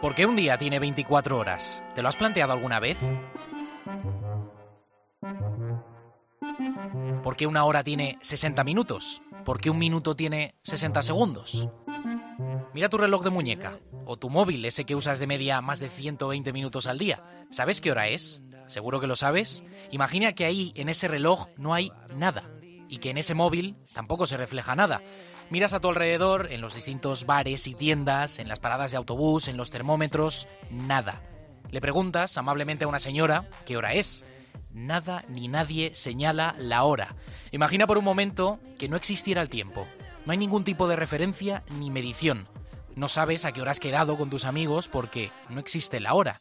¿Por qué un día tiene 24 horas? ¿Te lo has planteado alguna vez? ¿Por qué una hora tiene 60 minutos? ¿Por qué un minuto tiene 60 segundos? Mira tu reloj de muñeca o tu móvil, ese que usas de media más de 120 minutos al día. ¿Sabes qué hora es? ¿Seguro que lo sabes? Imagina que ahí, en ese reloj, no hay nada y que en ese móvil tampoco se refleja nada. Miras a tu alrededor, en los distintos bares y tiendas, en las paradas de autobús, en los termómetros, nada. Le preguntas amablemente a una señora qué hora es. Nada ni nadie señala la hora. Imagina por un momento que no existiera el tiempo. No hay ningún tipo de referencia ni medición. No sabes a qué hora has quedado con tus amigos porque no existe la hora.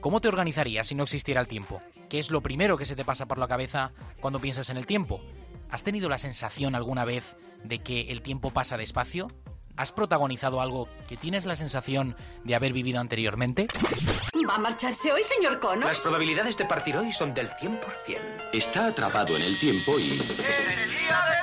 ¿Cómo te organizarías si no existiera el tiempo? ¿Qué es lo primero que se te pasa por la cabeza cuando piensas en el tiempo? ¿Has tenido la sensación alguna vez de que el tiempo pasa despacio? ¿Has protagonizado algo que tienes la sensación de haber vivido anteriormente? ¿Va a marcharse hoy, señor Connors? Las probabilidades de partir hoy son del 100%. Está atrapado en el tiempo y... En el día del topo.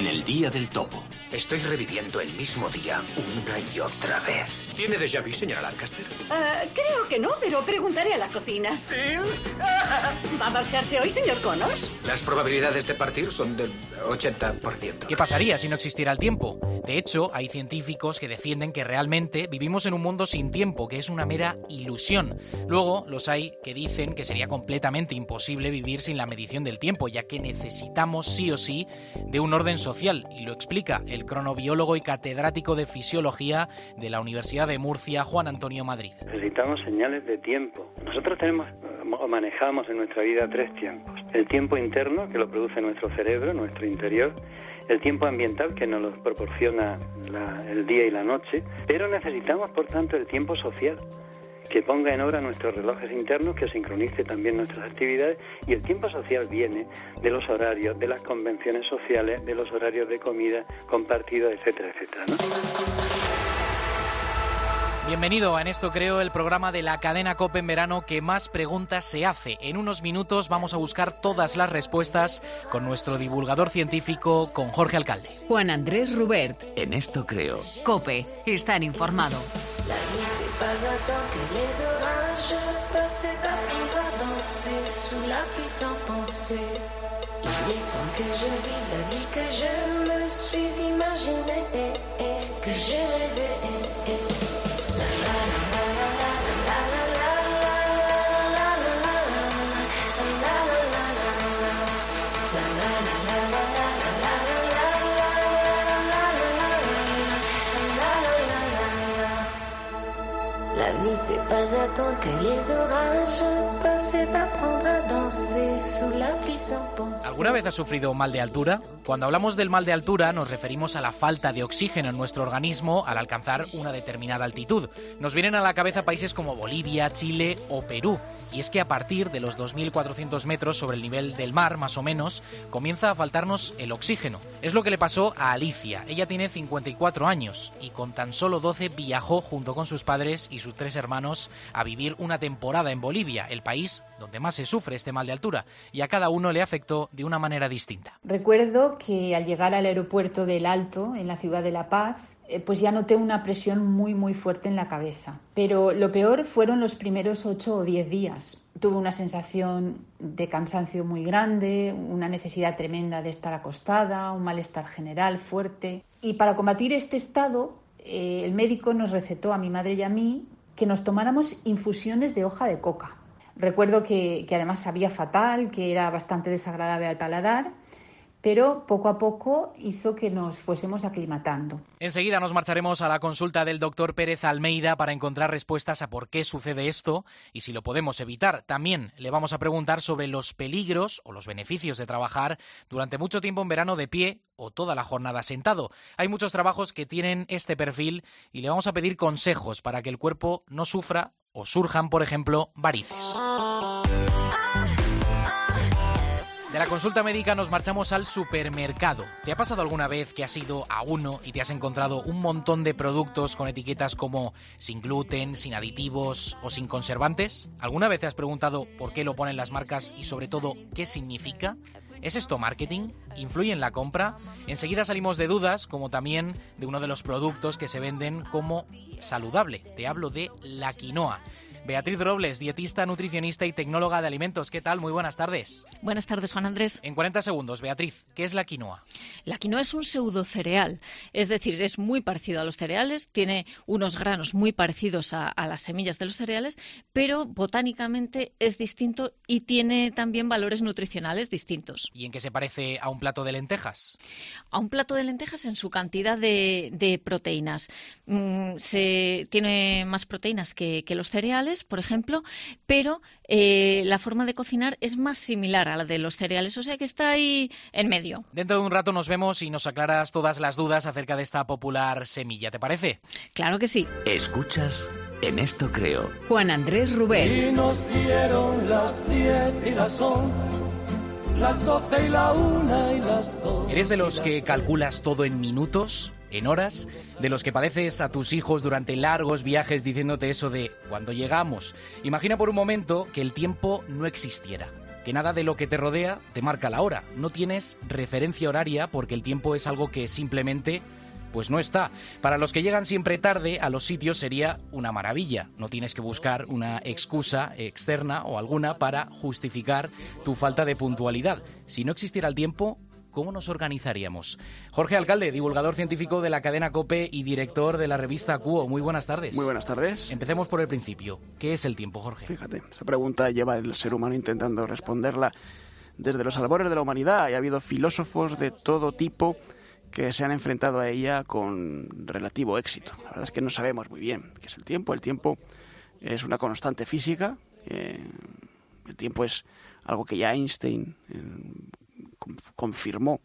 En el día del topo. Estoy reviviendo el mismo día una y otra vez. ¿Tiene déjà vu, señora Lancaster? Ah, creo que no, pero preguntaré a la cocina. ¿Phil? ¿Va a marcharse hoy, señor Connors? Las probabilidades de partir son del 80%. ¿Qué pasaría si no existiera el tiempo? De hecho, hay científicos que defienden que realmente vivimos en un mundo sin tiempo, que es una mera ilusión. Luego, los hay que dicen que sería completamente imposible vivir sin la medición del tiempo, ya que necesitamos sí o sí de un orden social, y lo explica el cronobiólogo y catedrático de fisiología de la Universidad de Murcia, Juan Antonio Madrid. Necesitamos señales de tiempo. Nosotros tenemos o manejamos en nuestra vida tres tiempos. El tiempo interno, que lo produce nuestro cerebro, nuestro interior. El tiempo ambiental, que nos lo proporciona la- el día y la noche. Pero necesitamos, por tanto, el tiempo social que ponga en obra nuestros relojes internos, que sincronice también nuestras actividades y el tiempo social viene de los horarios, de las convenciones sociales, de los horarios de comida compartidos, etcétera, etcétera. ¿no? Bienvenido a En esto creo, el programa de la cadena COPE en verano que más preguntas se hace. En unos minutos vamos a buscar todas las respuestas con nuestro divulgador científico, con Jorge Alcalde. Juan Andrés Rubert, En esto creo. Cope, estar informado. La pas attendre que les orages passent et apprendre à danser sous la pluie sans penser. Il est temps que je vive la vie que je me suis imaginée et, que j'ai rêvé. Pas attendre que orages la. ¿Alguna vez has sufrido mal de altura? Cuando hablamos del mal de altura nos referimos a la falta de oxígeno en nuestro organismo al alcanzar una determinada altitud. Nos vienen a la cabeza países como Bolivia, Chile o Perú. Y es que a partir de los 2.400 metros sobre el nivel del mar, más o menos, comienza a faltarnos el oxígeno. Es lo que le pasó a Alicia. Ella tiene 54 años y con tan solo 12 viajó junto con sus padres y sus tres hermanos a vivir una temporada en Bolivia, el país donde más se sufre este mal de altura. Y a cada uno le afectó de una manera distinta. Recuerdo que al llegar al aeropuerto del Alto, en la ciudad de La Paz, pues ya noté una presión muy muy fuerte en la cabeza. Pero lo peor fueron los primeros 8 o 10 días. Tuve una sensación de cansancio muy grande, una necesidad tremenda de estar acostada, un malestar general fuerte. Y para combatir este estado, eh, el médico nos recetó a mi madre y a mí que nos tomáramos infusiones de hoja de coca. Recuerdo que además sabía fatal, que era bastante desagradable al paladar pero poco a poco hizo que nos fuésemos aclimatando. Enseguida nos marcharemos a la consulta del doctor Pérez Almeida para encontrar respuestas a por qué sucede esto y si lo podemos evitar. También le vamos a preguntar sobre los peligros o los beneficios de trabajar durante mucho tiempo en verano de pie o toda la jornada sentado. Hay muchos trabajos que tienen este perfil y le vamos a pedir consejos para que el cuerpo no sufra o surjan, por ejemplo, varices. La consulta médica nos marchamos al supermercado. ¿Te ha pasado alguna vez que has ido a uno y te has encontrado un montón de productos con etiquetas como sin gluten, sin aditivos o sin conservantes? ¿Alguna vez te has preguntado por qué lo ponen las marcas y sobre todo qué significa? ¿Es esto marketing? ¿Influye en la compra? Enseguida salimos de dudas, como también de uno de los productos que se venden como saludable. Te hablo de la quinoa. Beatriz Robles, dietista, nutricionista y tecnóloga de alimentos. ¿Qué tal? Muy buenas tardes. Buenas tardes, Juan Andrés. En 40 segundos, Beatriz, ¿qué es la quinoa? La quinoa es un pseudocereal, es decir, es muy parecido a los cereales, tiene unos granos muy parecidos a, a las semillas de los cereales, pero botánicamente es distinto y tiene también valores nutricionales distintos. ¿Y en qué se parece a un plato de lentejas? A un plato de lentejas en su cantidad de, de proteínas. Mm, se, tiene más proteínas que, que los cereales por ejemplo, pero eh, la forma de cocinar es más similar a la de los cereales, o sea que está ahí en medio. Dentro de un rato nos vemos y nos aclaras todas las dudas acerca de esta popular semilla, ¿te parece? Claro que sí. Escuchas, en esto creo. Juan Andrés Rubén. Y nos dieron las 10 y las 11, las 12 y la 1 y las 2. ¿Eres de los que calculas todo en minutos? En horas, de los que padeces a tus hijos durante largos viajes diciéndote eso de cuando llegamos. Imagina por un momento que el tiempo no existiera, que nada de lo que te rodea te marca la hora, no tienes referencia horaria porque el tiempo es algo que simplemente pues no está. Para los que llegan siempre tarde a los sitios sería una maravilla. No tienes que buscar una excusa externa o alguna para justificar tu falta de puntualidad. Si no existiera el tiempo, ¿Cómo nos organizaríamos? Jorge Alcalde, divulgador científico de la cadena COPE y director de la revista CUO. Muy buenas tardes. Muy buenas tardes. Empecemos por el principio. ¿Qué es el tiempo, Jorge? Fíjate, esa pregunta lleva el ser humano intentando responderla desde los albores de la humanidad y ha habido filósofos de todo tipo que se han enfrentado a ella con relativo éxito. La verdad es que no sabemos muy bien qué es el tiempo. El tiempo es una constante física. Eh, el tiempo es algo que ya Einstein confirmó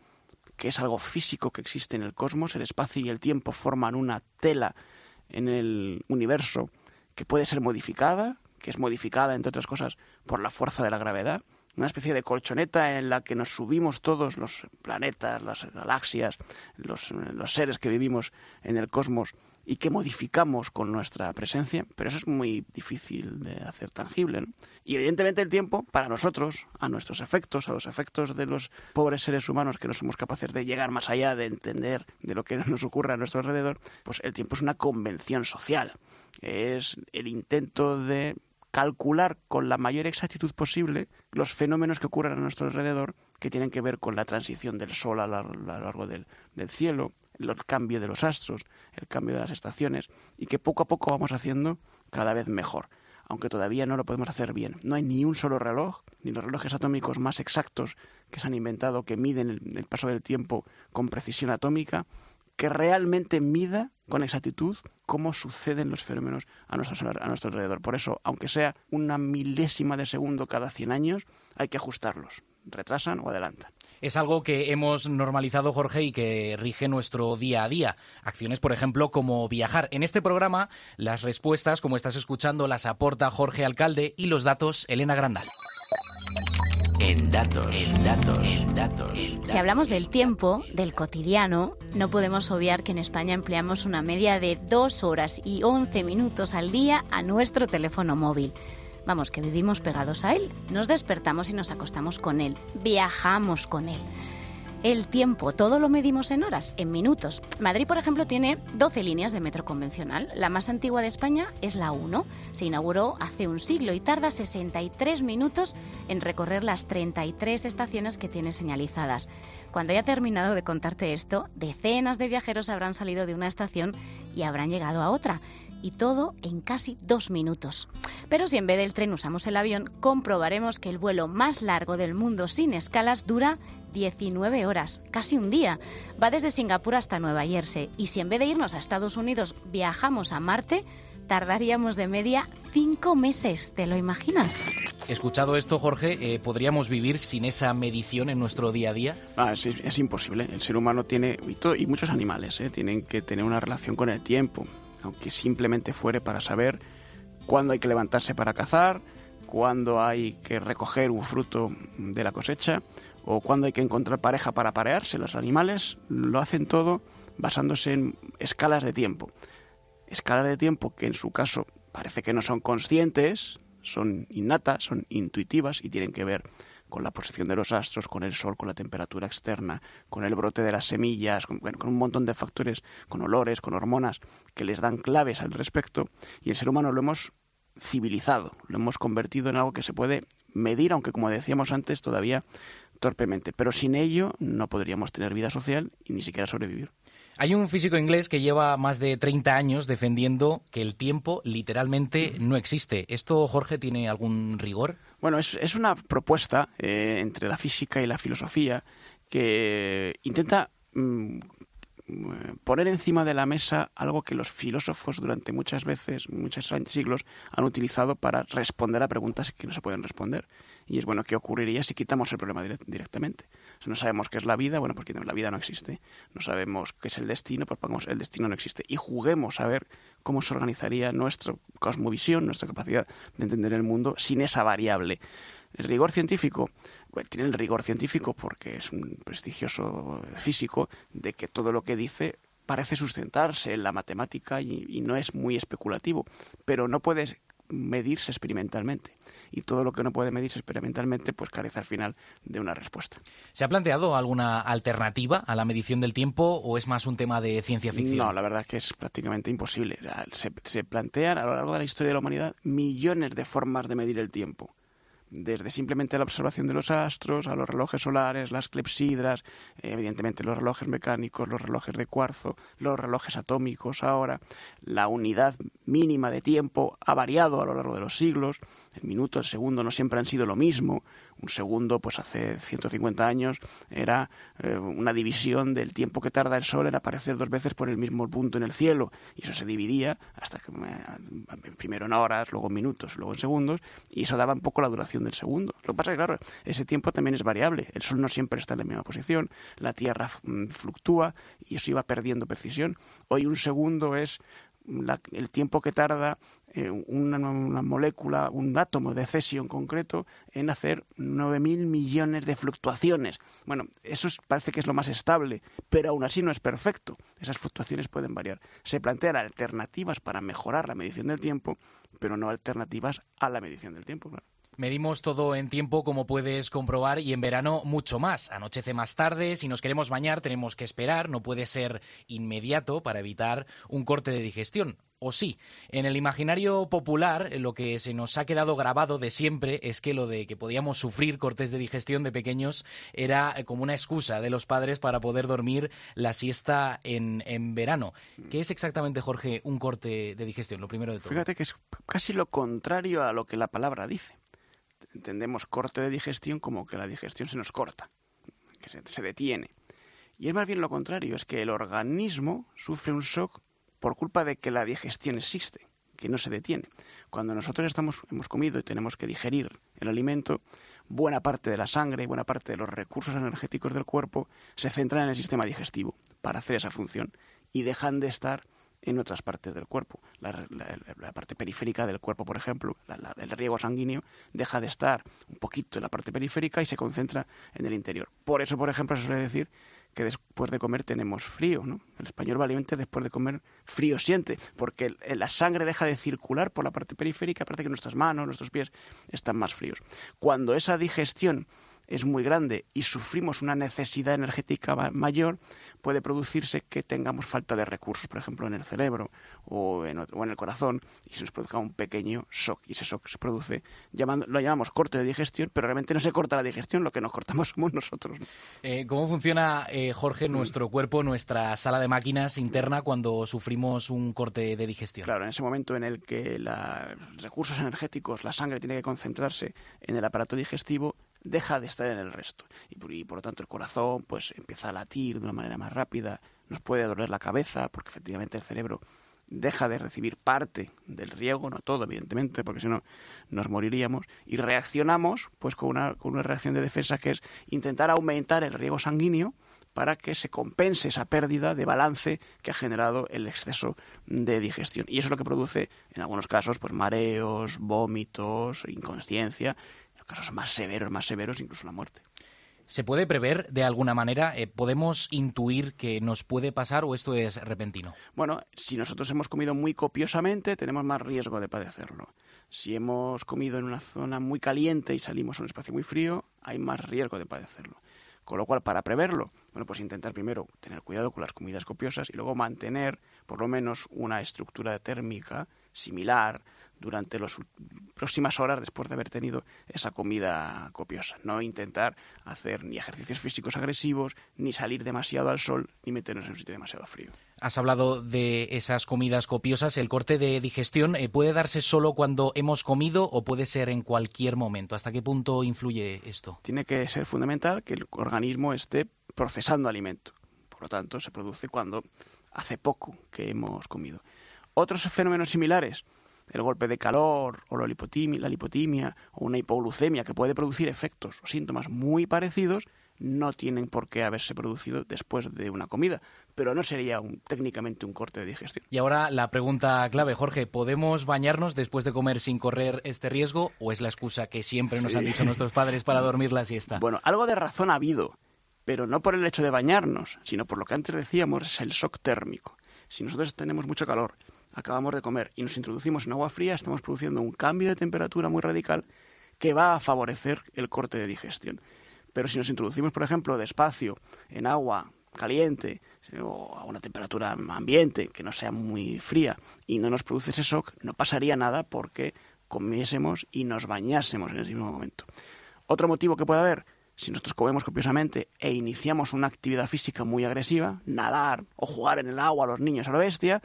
que es algo físico que existe en el cosmos, el espacio y el tiempo forman una tela en el universo que puede ser modificada, que es modificada, entre otras cosas, por la fuerza de la gravedad, una especie de colchoneta en la que nos subimos todos los planetas, las galaxias, los, los seres que vivimos en el cosmos y que modificamos con nuestra presencia, pero eso es muy difícil de hacer tangible. ¿no? Y evidentemente el tiempo, para nosotros, a nuestros efectos, a los efectos de los pobres seres humanos que no somos capaces de llegar más allá, de entender de lo que nos ocurre a nuestro alrededor, pues el tiempo es una convención social. Es el intento de calcular con la mayor exactitud posible los fenómenos que ocurren a nuestro alrededor que tienen que ver con la transición del sol a, lo largo del, cielo, el cambio de los astros, el cambio de las estaciones, y que poco a poco vamos haciendo cada vez mejor, aunque todavía no lo podemos hacer bien. No hay ni un solo reloj, ni los relojes atómicos más exactos que se han inventado, que miden el, el paso del tiempo con precisión atómica, que realmente mida con exactitud cómo suceden los fenómenos a nuestro, a nuestro alrededor. Por eso, aunque sea una milésima de segundo cada 100 años, hay que ajustarlos. Retrasan o adelantan es algo que hemos normalizado, Jorge, y que rige nuestro día a día. Acciones, por ejemplo, como viajar. En este programa, las respuestas, como estás escuchando, las aporta Jorge Alcalde y los datos, Elena Grandal. En datos, en datos, en datos. Si hablamos del tiempo, del cotidiano, no podemos obviar que en España empleamos una media de dos horas y once minutos al día a nuestro teléfono móvil. Vamos, que vivimos pegados a él, nos despertamos y nos acostamos con él, viajamos con él. El tiempo, todo lo medimos en horas, en minutos. Madrid, por ejemplo, tiene 12 líneas de metro convencional. La más antigua de España es la 1. Se inauguró hace un siglo y tarda 63 minutos en recorrer las 33 estaciones que tiene señalizadas. Cuando haya terminado de contarte esto, decenas de viajeros habrán salido de una estación y habrán llegado a otra y todo en casi dos minutos. Pero si en vez del tren usamos el avión, comprobaremos que el vuelo más largo del mundo sin escalas dura 19 horas, casi un día. Va desde Singapur hasta Nueva Jersey y si en vez de irnos a Estados Unidos viajamos a Marte, tardaríamos de media cinco meses. ¿Te lo imaginas? Escuchado esto, Jorge, eh, ¿podríamos vivir sin esa medición en nuestro día a día? Ah, es, es, imposible. El ser humano tiene, y, todo, y muchos animales, eh, tienen que tener una relación con el tiempo aunque simplemente fuere para saber cuándo hay que levantarse para cazar, cuándo hay que recoger un fruto de la cosecha o cuándo hay que encontrar pareja para parearse. Los animales lo hacen todo basándose en escalas de tiempo. Escalas de tiempo que en su caso parece que no son conscientes, son innatas, son intuitivas y tienen que ver con la posición de los astros, con el sol, con la temperatura externa, con el brote de las semillas, con, un montón de factores, con olores, con hormonas, que les dan claves al respecto. Y el ser humano lo hemos civilizado, lo hemos convertido en algo que se puede medir, aunque como decíamos antes, todavía torpemente. Pero sin ello no podríamos tener vida social y ni siquiera sobrevivir. Hay un físico inglés que lleva más de 30 años defendiendo que el tiempo literalmente no existe. ¿Esto, Jorge, tiene algún rigor? Bueno, es, es una propuesta eh, entre la física y la filosofía que intenta mm, poner encima de la mesa algo que los filósofos durante muchas veces, muchos siglos, han utilizado para responder a preguntas que no se pueden responder. Y es bueno, ¿qué ocurriría si quitamos el problema directamente? No sabemos qué es la vida, bueno, porque la vida no existe. No sabemos qué es el destino, pues pongamos el destino no existe. Y juguemos a ver cómo se organizaría nuestra cosmovisión, nuestra capacidad de entender el mundo sin esa variable. El rigor científico, bueno, tiene el rigor científico porque es un prestigioso físico de que todo lo que dice parece sustentarse en la matemática y, y no es muy especulativo, pero no puedes medirse experimentalmente. Y todo lo que no puede medirse experimentalmente, pues carece al final de una respuesta. ¿Se ha planteado alguna alternativa a la medición del tiempo o es más un tema de ciencia ficción? No, la verdad es que es prácticamente imposible. Se, se plantean a lo largo de la historia de la humanidad millones de formas de medir el tiempo desde simplemente la observación de los astros a los relojes solares, las clepsidras, evidentemente los relojes mecánicos, los relojes de cuarzo, los relojes atómicos. Ahora, la unidad mínima de tiempo ha variado a lo largo de los siglos, el minuto, el segundo no siempre han sido lo mismo, un segundo, pues hace 150 años, era eh, una división del tiempo que tarda el Sol en aparecer dos veces por el mismo punto en el cielo. Y eso se dividía hasta que eh, primero en horas, luego en minutos, luego en segundos, y eso daba un poco la duración del segundo. Lo que pasa es que, claro, ese tiempo también es variable. El Sol no siempre está en la misma posición, la Tierra mm, fluctúa y eso iba perdiendo precisión. Hoy un segundo es el tiempo que tarda eh, una, una, molécula, un átomo de cesio en concreto, en hacer 9.000 millones de fluctuaciones. Bueno, eso es, parece que es lo más estable, pero aún así no es perfecto. Esas fluctuaciones pueden variar. Se plantean alternativas para mejorar la medición del tiempo, pero no alternativas a la medición del tiempo. Medimos todo en tiempo, como puedes comprobar, y en verano mucho más. Anochece más tarde, si nos queremos bañar tenemos que esperar, no puede ser inmediato para evitar un corte de digestión. O sí, en el imaginario popular lo que se nos ha quedado grabado de siempre es que lo de que podíamos sufrir cortes de digestión de pequeños era como una excusa de los padres para poder dormir la siesta en, en verano. ¿Qué es exactamente, Jorge, un corte de digestión? Lo primero de todo. Fíjate que es casi lo contrario a lo que la palabra dice entendemos corte de digestión como que la digestión se nos corta, que se, detiene. Y es más bien lo contrario, es que el organismo sufre un shock por culpa de que la digestión existe, que no se detiene. Cuando nosotros estamos, hemos comido y tenemos que digerir el alimento, buena parte de la sangre, buena parte de los recursos energéticos del cuerpo se centran en el sistema digestivo para hacer esa función y dejan de estar en otras partes del cuerpo. La, parte periférica del cuerpo, por ejemplo, el riego sanguíneo, deja de estar un poquito en la parte periférica y se concentra en el interior. Por eso, por ejemplo, se suele decir que después de comer tenemos frío. El español valiente después de comer frío siente, porque la sangre deja de circular por la parte periférica, parece que nuestras manos, nuestros pies están más fríos. Cuando esa digestión es muy grande y sufrimos una necesidad energética mayor, puede producirse que tengamos falta de recursos, por ejemplo, en el cerebro o en, o en el corazón, y se nos produzca un pequeño shock. Y ese shock se produce, llamando, lo llamamos corte de digestión, pero realmente no se corta la digestión, lo que nos cortamos somos nosotros. Eh, ¿Cómo funciona, eh, Jorge, nuestro cuerpo, nuestra sala de máquinas interna cuando sufrimos un corte de digestión? Claro, en ese momento en el que los recursos energéticos, la sangre tiene que concentrarse en el aparato digestivo, deja de estar en el resto. Y por, lo tanto el corazón pues empieza a latir de una manera más rápida, nos puede doler la cabeza, porque efectivamente el cerebro deja de recibir parte del riego, no todo, evidentemente, porque si no nos moriríamos, y reaccionamos pues con una, con una reacción de defensa que es intentar aumentar el riego sanguíneo para que se compense esa pérdida de balance que ha generado el exceso de digestión. Y eso es lo que produce, en algunos casos, pues mareos, vómitos, inconsciencia, casos más severos, más severos, incluso la muerte. ¿Se puede prever de alguna manera? Eh, ¿Podemos intuir que nos puede pasar o esto es repentino? Bueno, si nosotros hemos comido muy copiosamente, tenemos más riesgo de padecerlo. Si hemos comido en una zona muy caliente y salimos a un espacio muy frío, hay más riesgo de padecerlo. Con lo cual, para preverlo, bueno, pues intentar primero tener cuidado con las comidas copiosas y luego mantener por lo menos una estructura térmica similar durante las próximas horas después de haber tenido esa comida copiosa. No intentar hacer ni ejercicios físicos agresivos, ni salir demasiado al sol, ni meternos en un sitio demasiado frío. Has hablado de esas comidas copiosas. ¿El corte de digestión eh, puede darse solo cuando hemos comido o puede ser en cualquier momento? ¿Hasta qué punto influye esto? Tiene que ser fundamental que el organismo esté procesando alimento. Por lo tanto, se produce cuando hace poco que hemos comido. Otros fenómenos similares, el golpe de calor o la lipotimia, la lipotimia o una hipoglucemia que puede producir efectos o síntomas muy parecidos, no tienen por qué haberse producido después de una comida, pero no sería un, técnicamente un corte de digestión. Y ahora la pregunta clave, Jorge, ¿podemos bañarnos después de comer sin correr este riesgo o es la excusa que siempre nos han dicho nuestros padres para dormir la siesta? Bueno, algo de razón ha habido, pero no por el hecho de bañarnos, sino por lo que antes decíamos, es el shock térmico. Si nosotros tenemos mucho calor acabamos de comer y nos introducimos en agua fría, estamos produciendo un cambio de temperatura muy radical que va a favorecer el corte de digestión. Pero si nos introducimos, por ejemplo, despacio en agua caliente o a una temperatura ambiente que no sea muy fría y no nos produce ese shock, no pasaría nada porque comiésemos y nos bañásemos en ese mismo momento. Otro motivo que puede haber, si nosotros comemos copiosamente e iniciamos una actividad física muy agresiva, nadar o jugar en el agua a los niños a la bestia,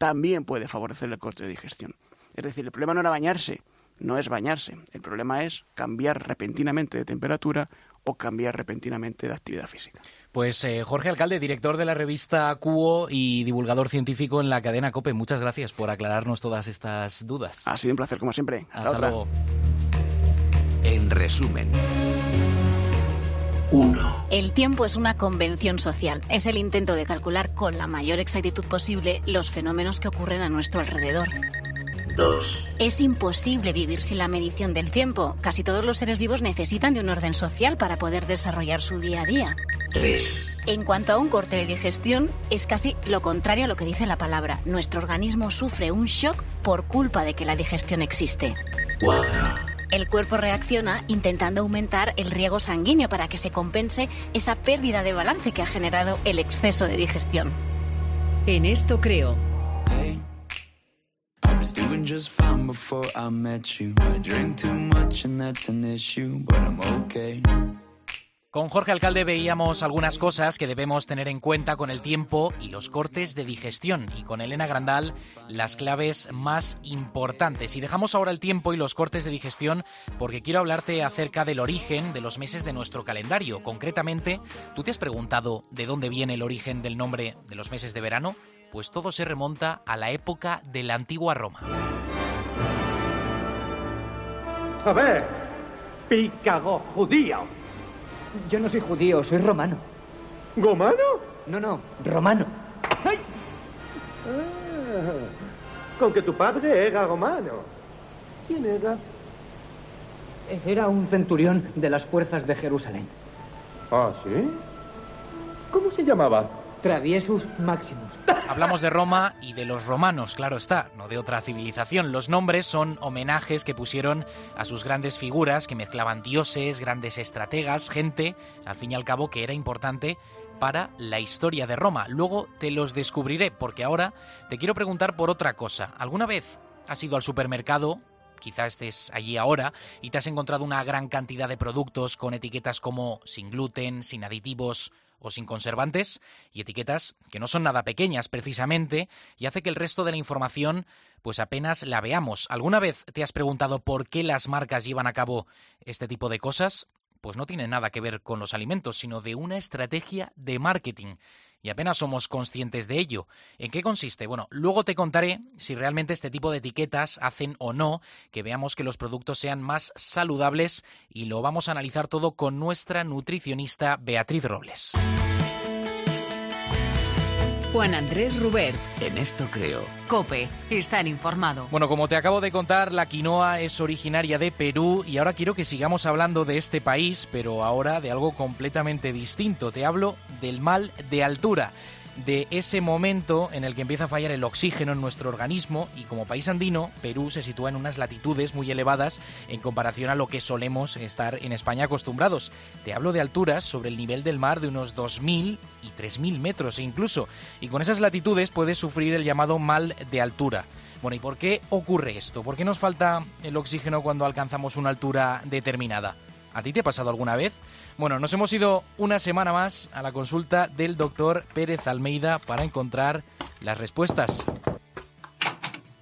también puede favorecer el corte de digestión. Es decir, el problema no era bañarse, no es bañarse. El problema es cambiar repentinamente de temperatura o cambiar repentinamente de actividad física. Pues eh, Jorge Alcalde, director de la revista Cuo y divulgador científico en la cadena COPE, muchas gracias por aclararnos todas estas dudas. Ha sido un placer, como siempre. Hasta, luego. En resumen. El tiempo es una convención social. Es el intento de calcular con la mayor exactitud posible los fenómenos que ocurren a nuestro alrededor. 2. Es imposible vivir sin la medición del tiempo. Casi todos los seres vivos necesitan de un orden social para poder desarrollar su día a día. 3. En cuanto a un corte de digestión, es casi lo contrario a lo que dice la palabra. Nuestro organismo sufre un shock por culpa de que la digestión existe. 4. El cuerpo reacciona intentando aumentar el riego sanguíneo para que se compense esa pérdida de balance que ha generado el exceso de digestión. En esto creo. I was doing just fine before I met you. I drink too much and that's an issue, but I'm okay. Con Jorge Alcalde veíamos algunas cosas que debemos tener en cuenta con el tiempo y los cortes de digestión y con Elena Grandal las claves más importantes. Y dejamos ahora el tiempo y los cortes de digestión porque quiero hablarte acerca del origen de los meses de nuestro calendario. Concretamente, ¿tú te has preguntado de dónde viene el origen del nombre de los meses de verano? Pues todo se remonta a la época de la antigua Roma. A ver, pícago judío. Yo no soy judío, soy romano. ¿Gomano? No, no, romano. Ah, con que tu padre era romano. ¿Quién era? Era un centurión de las fuerzas de Jerusalén. ¿Ah, sí? ¿Cómo se llamaba? Hablamos de Roma y de los romanos, claro está, no de otra civilización. Los nombres son homenajes que pusieron a sus grandes figuras que mezclaban dioses, grandes estrategas, gente, al fin y al cabo, que era importante para la historia de Roma. Luego te los descubriré, porque ahora te quiero preguntar por otra cosa. ¿Alguna vez has ido al supermercado? Quizá estés allí ahora y te has encontrado una gran cantidad de productos con etiquetas como sin gluten, sin aditivos, o sin conservantes y etiquetas que no son nada pequeñas precisamente y hace que el resto de la información pues apenas la veamos. ¿Alguna vez te has preguntado por qué las marcas llevan a cabo este tipo de cosas? Pues no tiene nada que ver con los alimentos, sino de una estrategia de marketing. Y apenas somos conscientes de ello. ¿En qué consiste? Bueno, luego te contaré si realmente este tipo de etiquetas hacen o no que veamos que los productos sean más saludables y lo vamos a analizar todo con nuestra nutricionista Beatriz Robles. Juan Andrés Ruber. En esto creo. Cope, estar informado. Bueno, como te acabo de contar, la quinoa es originaria de Perú y ahora quiero que sigamos hablando de este país, pero ahora de algo completamente distinto. Te hablo del mal de altura de ese momento en el que empieza a fallar el oxígeno en nuestro organismo y como país andino, Perú se sitúa en unas latitudes muy elevadas en comparación a lo que solemos estar en España acostumbrados. Te hablo de alturas sobre el nivel del mar de unos 2.000 y 3.000 metros incluso, y con esas latitudes puedes sufrir el llamado mal de altura. Bueno, ¿y por qué ocurre esto? ¿Por qué nos falta el oxígeno cuando alcanzamos una altura determinada? ¿A ti te ha pasado alguna vez? Bueno, nos hemos ido una semana más a la consulta del doctor Pérez Almeida para encontrar las respuestas.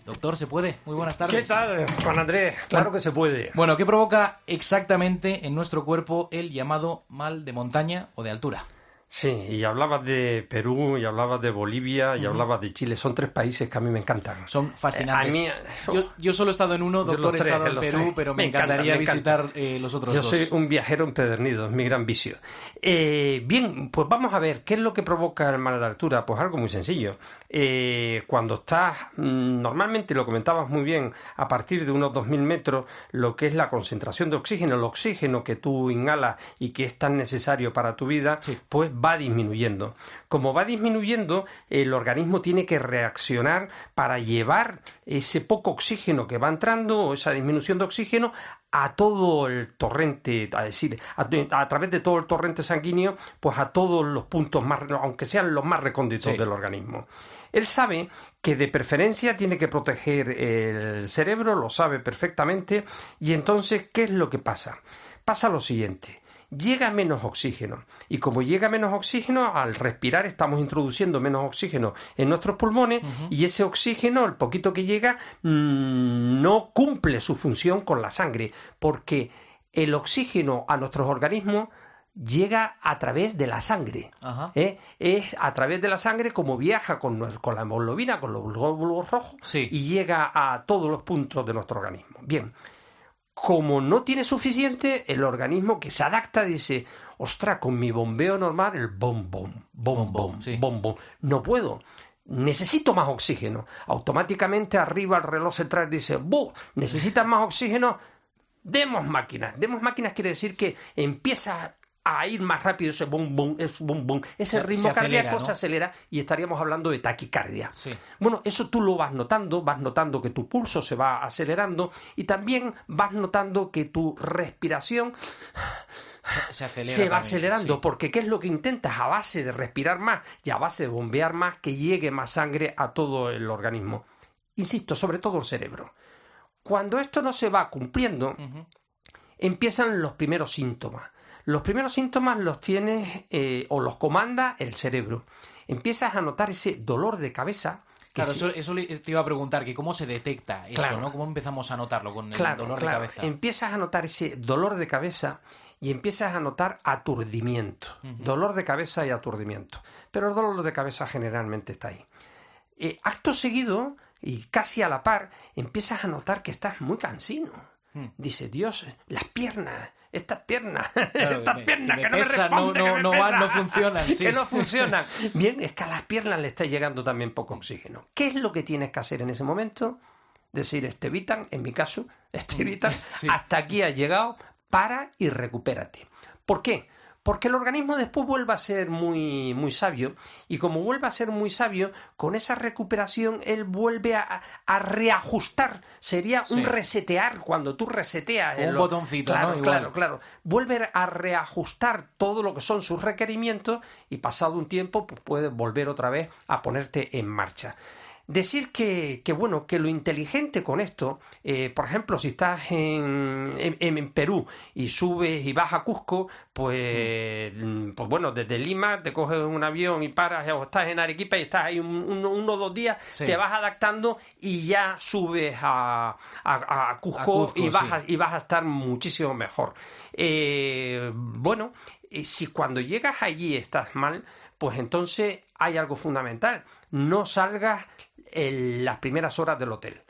Doctor, ¿se puede? Muy buenas tardes. ¿Qué tal, Juan Andrés? Claro que se puede. Bueno, ¿qué provoca exactamente en nuestro cuerpo el llamado mal de montaña o de altura? Sí, y hablabas de Perú, y hablabas de Bolivia, y hablabas de Chile. Son tres países que a mí me encantan. Son fascinantes. Eh, a mí- yo, yo solo he estado en uno, Yo doctor, los he tres, estado en en Perú, tres. pero me, Me encanta, encantaría encanta. visitar eh, los otros Yo dos. soy un viajero empedernido, es mi gran vicio. Eh, bien, pues vamos a ver, ¿qué es lo que provoca el mal de altura? Pues algo muy sencillo. Eh, cuando estás, mm, normalmente lo comentabas muy bien, a partir de unos 2.000 metros, lo que es la concentración de oxígeno, el oxígeno que tú inhalas y que es tan necesario para tu vida, pues va disminuyendo. Como va disminuyendo, el organismo tiene que reaccionar para llevar ese poco oxígeno que va entrando o esa disminución de oxígeno a todo el torrente, a decir, a, a través de todo el torrente sanguíneo, pues a todos los puntos más, aunque sean los más recónditos Sí. del organismo. Él sabe que de preferencia tiene que proteger el cerebro, lo sabe perfectamente, y entonces, ¿qué es lo que pasa? Pasa lo siguiente. Llega menos oxígeno y como llega menos oxígeno, al respirar estamos introduciendo menos oxígeno en nuestros pulmones y ese oxígeno, el poquito que llega, mm, no cumple su función con la sangre porque el oxígeno a nuestros organismos llega a través de la sangre. ¿eh? Es a través de la sangre como viaja con, con la hemoglobina, con los glóbulos rojos, y llega a todos los puntos de nuestro organismo. Bien, como no tiene suficiente, el organismo que se adapta dice, ostra, con mi bombeo normal, el bom, bom, bom, bom, bom, bom, no puedo. Necesito más oxígeno. Automáticamente arriba el reloj central dice, ¡bu! ¿Necesitas más oxígeno? Demos máquinas. Demos máquinas quiere decir que empieza a ir más rápido ese bum bum, ese bum bum, ese Se- ritmo se acelera, cardíaco ¿no? se acelera y estaríamos hablando de taquicardia. Sí. Bueno, eso tú lo vas notando, vas notando que tu pulso se va acelerando y también vas notando que tu respiración Se acelera. se va también, acelerando, sí. porque ¿qué es lo que intentas? A base de respirar más y a base de bombear más, que llegue más sangre a todo el organismo. Insisto, sobre todo el cerebro. Cuando esto no se va cumpliendo, empiezan los primeros síntomas. Los primeros síntomas los tienes eh, o los comanda el cerebro. Empiezas a notar ese dolor de cabeza. que Claro, sí- eso, eso le- te iba a preguntar, que cómo se detecta eso, Claro. ¿no? ¿Cómo empezamos a notarlo con el Claro, dolor de cabeza? Empiezas a notar ese dolor de cabeza y empiezas a notar aturdimiento. Dolor de cabeza y aturdimiento. Pero el dolor de cabeza generalmente está ahí. Eh, acto seguido, y casi a la par, empiezas a notar que estás muy cansino. Hmm. Dice, Dios, las piernas, estas piernas, Claro, estas que me- piernas que no me pesan, no- responden, no- que me no van, no pesan, funcionan, sí. que no funcionan. Bien, es que a las piernas le está llegando también poco oxígeno. ¿Qué es lo que tienes que hacer en ese momento? Decir, Estevitan, en mi caso, Estevitan, hasta aquí has llegado, para y recupérate. ¿Por qué? Porque el organismo después vuelve a ser muy, muy sabio y como vuelve a ser muy sabio, con esa recuperación él vuelve a, a reajustar. Sería un resetear cuando tú reseteas. Un lo- botoncito, claro. Claro, claro. Vuelve a reajustar todo lo que son sus requerimientos y pasado un tiempo pues puedes volver otra vez a ponerte en marcha. Decir que, que, bueno, que lo inteligente con esto, eh, por ejemplo, si estás en, en- en Perú y subes y vas a Cusco, pues, mm, pues bueno, desde Lima te coges un avión y paras, o estás en Arequipa y estás ahí un- un- uno o dos días, Sí. te vas adaptando y ya subes a, a- a Cusco, A y, vas sí. a, y vas a estar muchísimo mejor. Eh, bueno, eh, si cuando llegas allí estás mal, pues entonces hay algo fundamental. No salgas en las primeras horas del hotel.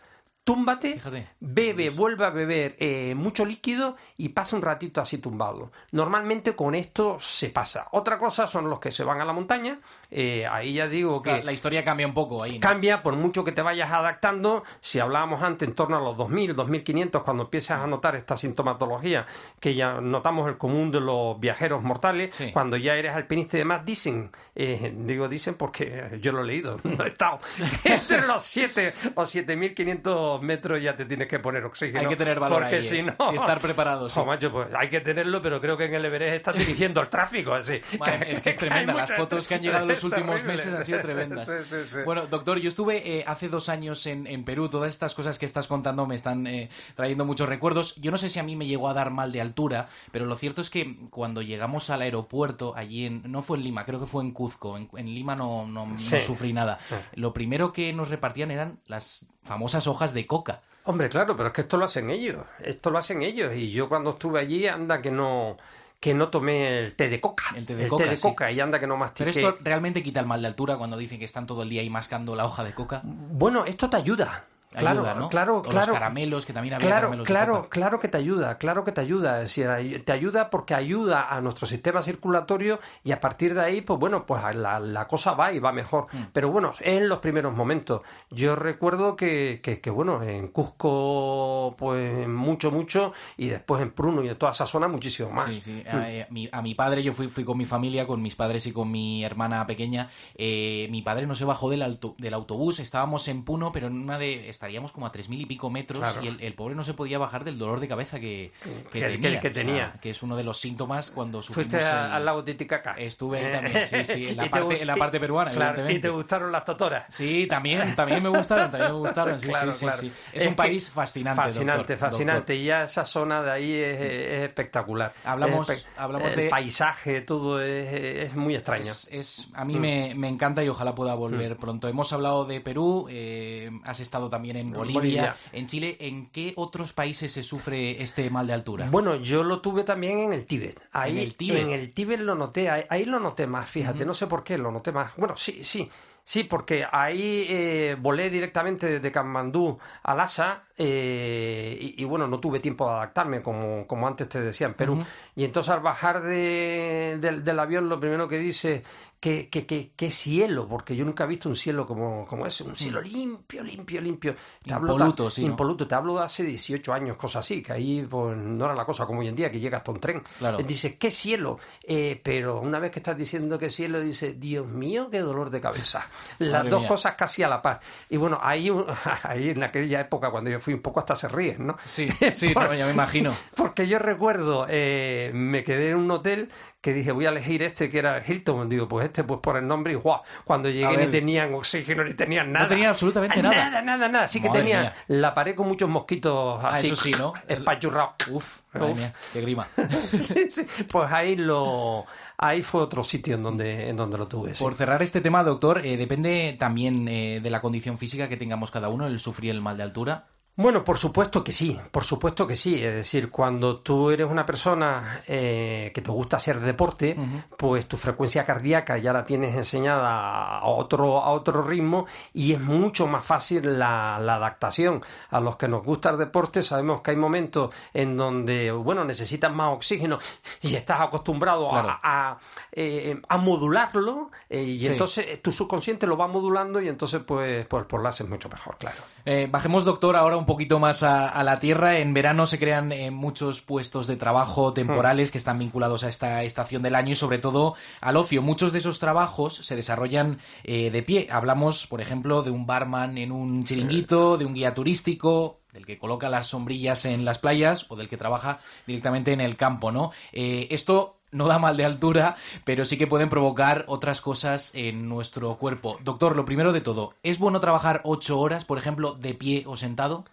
Túmbate, bebe, vuelve a beber eh, mucho líquido y pasa un ratito así tumbado. Normalmente con esto se pasa. Otra cosa son los que se van a la montaña. eh, ahí ya digo que... La, la historia cambia un poco ahí. ¿no? Cambia por mucho que te vayas adaptando. Si hablábamos antes en torno a los 2000, 2500, cuando empiezas a notar esta sintomatología, que ya notamos el común de los viajeros mortales, cuando ya eres alpinista y demás, dicen, eh, digo dicen porque yo lo he leído, no he estado, entre los 7 o 7500 metros ya te tienes que poner oxígeno. Hay que tener valor Porque ahí, si ¿eh? no. Y estar preparado, sí. Macho, pues hay que tenerlo, pero creo que en el Everest estás dirigiendo el tráfico así. Madre, es que es tremenda. Las fotos que han llegado en los últimos meses han sido tremendas. Sí, sí, sí. Bueno, doctor, yo estuve eh, hace dos años en, en Perú. Todas estas cosas que estás contando me están eh, trayendo muchos recuerdos. Yo no sé si a mí me llegó a dar mal de altura, pero lo cierto es que cuando llegamos al aeropuerto, allí en. No fue en Lima, creo que fue en Cuzco. En, en Lima no, no, sufrí nada. Lo primero que nos repartían eran las famosas hojas de coca. Hombre, claro, pero es que esto lo hacen ellos. Esto lo hacen ellos. Y yo cuando estuve allí, anda que no que no tomé el té de coca. El té de coca, sí. coca y anda que no mastiqué. Pero esto realmente quita el mal de altura cuando dicen que están todo el día ahí mascando la hoja de coca. Bueno, esto te ayuda. Claro, claro, O los claro. caramelos, que también había Claro, claro, claro que te ayuda, claro que te ayuda. Es decir, ay- te ayuda porque ayuda a nuestro sistema circulatorio y a partir de ahí, pues bueno, pues la, la cosa va y va mejor. Mm. Pero bueno, en los primeros momentos. Yo recuerdo que, que, que, bueno, en Cusco, pues mucho, mucho, y después en Pruno y en toda esa zona muchísimo más. Sí, sí. Mm. A, eh, mi, a mi padre, yo fui, fui con mi familia, con mis padres y con mi hermana pequeña. eh, mi padre no se bajó del, del autobús, estábamos en Puno, pero en una de. Estaríamos como a tres mil y pico metros Claro. y el, el pobre no se podía bajar del dolor de cabeza que, que Que- que- tenía. que o sea, tenía. que es uno de los síntomas cuando sufrimos. Fuiste a- el- al lago Titicaca. Estuve ahí también, sí, sí, en la, Y te parte, en la parte peruana, Claro, y evidentemente. te gustaron las totoras. Sí, también, también me gustaron, también me gustaron. Sí, Claro, sí, sí, sí. Es, un que- país fascinante. Fascinante, doctor, fascinante. doctor. Y ya esa zona de ahí es, es espectacular. Hablamos- Es espe- hablamos el de- paisaje, todo es, es muy extraño. Es, es- a mí Mm. me, me encanta y ojalá pueda volver pronto. Hemos hablado de Perú, eh, has estado también en Bolivia, Bolivia. en Chile. ¿En qué otros países se sufre este mal de altura? Bueno, yo lo tuve también en el Tíbet. Ahí, En el Tíbet. en el Tíbet lo noté, ahí, ahí lo noté más, fíjate, no sé por qué lo noté más. Bueno, sí, sí, sí, porque ahí eh, volé directamente desde Katmandú a Lhasa eh, y, y bueno, no tuve tiempo de adaptarme, como, como antes te decía en Perú. Y entonces al bajar de- del, del avión, lo primero que dice, que, que, que, que cielo, porque yo nunca he visto un cielo como, como ese, un cielo limpio, limpio, limpio. Te hablo Impoluto, sí, ¿no? Impoluto, te hablo de hace 18 años, cosas así, que ahí pues no era la cosa como hoy en día, que llega hasta un tren. Claro. Él dice, qué cielo, Eh, pero una vez que estás diciendo que cielo, dice, Dios mío, qué dolor de cabeza. Las Madre dos mía. cosas casi a la par. Y bueno, ahí, ahí en aquella época, cuando yo fui un poco hasta se ríen, ¿no? Sí, sí, no, ya me imagino. Porque yo recuerdo, eh, me quedé en un hotel que dije, voy a elegir este que era Hilton. Digo, pues este, pues por el nombre, y ¡guau! Cuando llegué ni tenían oxígeno ni tenían nada. tenían absolutamente nada. Nada, nada, nada. Sí que Madre tenía mía. la pared con muchos mosquitos Ah, así. eso sí, ¿no? Espachurrados. Uf, madre Uf. mía, qué grima. sí, sí. Pues ahí lo. Ahí fue otro sitio en donde, en donde lo tuve. sí. Por cerrar este tema, doctor, eh, depende también eh, de la condición física que tengamos cada uno, el sufrir el mal de altura. Bueno, por supuesto que sí, por supuesto que sí. Es decir, cuando tú eres una persona eh, que te gusta hacer deporte, pues tu frecuencia cardíaca ya la tienes enseñada a otro, a otro ritmo y es mucho más fácil la, la adaptación. A los que nos gusta el deporte sabemos que hay momentos en donde, bueno, necesitas más oxígeno y estás acostumbrado a- Claro. a, eh, a modularlo eh, y Sí. entonces tu subconsciente lo va modulando y entonces pues, pues, pues lo haces mucho mejor, claro. Eh, bajemos, doctor, ahora un poquito más a, a la tierra. En verano se crean eh, muchos puestos de trabajo temporales que están vinculados a esta estación del año y sobre todo al ocio. Muchos de esos trabajos se desarrollan eh, de pie. Hablamos, por ejemplo, de un barman en un chiringuito, de un guía turístico, del que coloca las sombrillas en las playas o del que trabaja directamente en el campo, ¿no? Eh, esto no da mal de altura, pero sí que pueden provocar otras cosas en nuestro cuerpo. Doctor, lo primero de todo, ¿es bueno trabajar ocho horas, por ejemplo, de pie o sentado?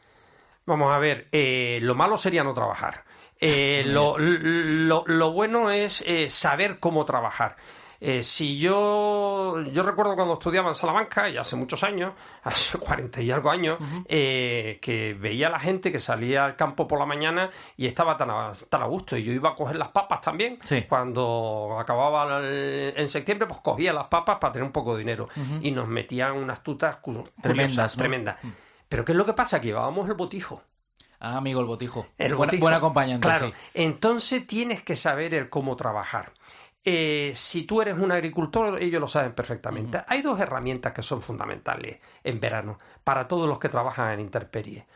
Vamos a ver, eh, lo malo sería no trabajar. Eh, lo, lo- lo bueno es eh, saber cómo trabajar. Eh, si yo, yo recuerdo cuando estudiaba en Salamanca, ya hace muchos años, hace 40 y algo años, eh, que veía a la gente que salía al campo por la mañana y estaba tan a, tan a gusto. Y yo iba a coger las papas también. Cuando acababa el- en septiembre, pues cogía las papas para tener un poco de dinero. Y nos metían unas tutas Tremendas, curiosas, ¿no? tremendas. Pero ¿qué es lo que pasa? Que llevábamos el botijo. Ah, amigo, el botijo. El Buen- botijo. buen acompañante, Claro. sí. Entonces tienes que saber el cómo trabajar. Eh, si tú eres un agricultor, ellos lo saben perfectamente. Hay dos herramientas que son fundamentales en verano para todos los que trabajan en intemperie.